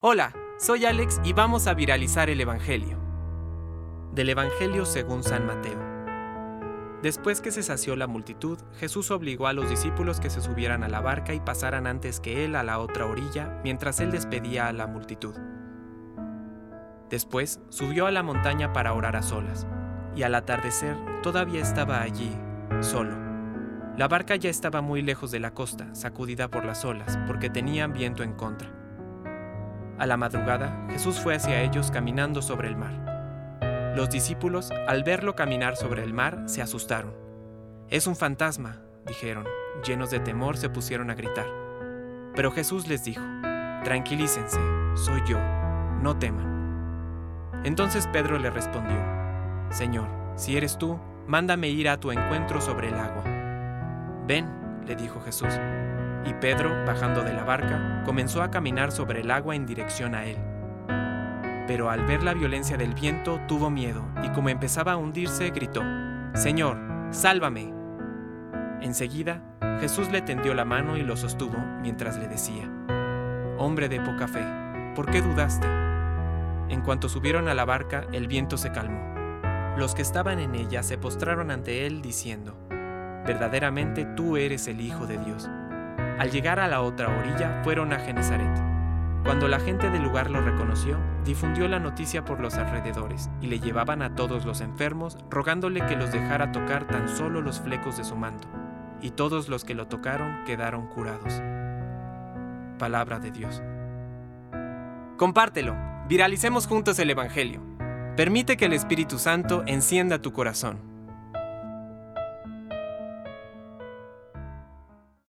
Hola, soy Alex y vamos a viralizar el Evangelio. Del Evangelio según San Mateo. Después que se sació la multitud, Jesús obligó a los discípulos que se subieran a la barca y pasaran antes que él a la otra orilla, mientras él despedía a la multitud. Después subió a la montaña para orar a solas, y al atardecer todavía estaba allí, solo. La barca ya estaba muy lejos de la costa, sacudida por las olas, porque tenían viento en contra. A la madrugada, Jesús fue hacia ellos caminando sobre el mar. Los discípulos, al verlo caminar sobre el mar, se asustaron. Es un fantasma, dijeron. Llenos de temor se pusieron a gritar. Pero Jesús les dijo, Tranquilícense, soy yo, no teman. Entonces Pedro le respondió, Señor, si eres tú, mándame ir a tu encuentro sobre el agua. Ven, le dijo Jesús. Y Pedro, bajando de la barca, comenzó a caminar sobre el agua en dirección a él pero al ver la violencia del viento tuvo miedo y como empezaba a hundirse gritó, Señor, sálvame. Enseguida, Jesús le tendió la mano y lo sostuvo mientras le decía, Hombre de poca fe, ¿por qué dudaste? En cuanto subieron a la barca, el viento se calmó. Los que estaban en ella se postraron ante él diciendo, Verdaderamente tú eres el Hijo de Dios. Al llegar a la otra orilla fueron a Genezaret. Cuando la gente del lugar lo reconoció, difundió la noticia por los alrededores y le llevaban a todos los enfermos rogándole que los dejara tocar tan solo los flecos de su manto, y todos los que lo tocaron quedaron curados. Palabra de Dios. Compártelo, viralicemos juntos el Evangelio. Permite que el Espíritu Santo encienda tu corazón.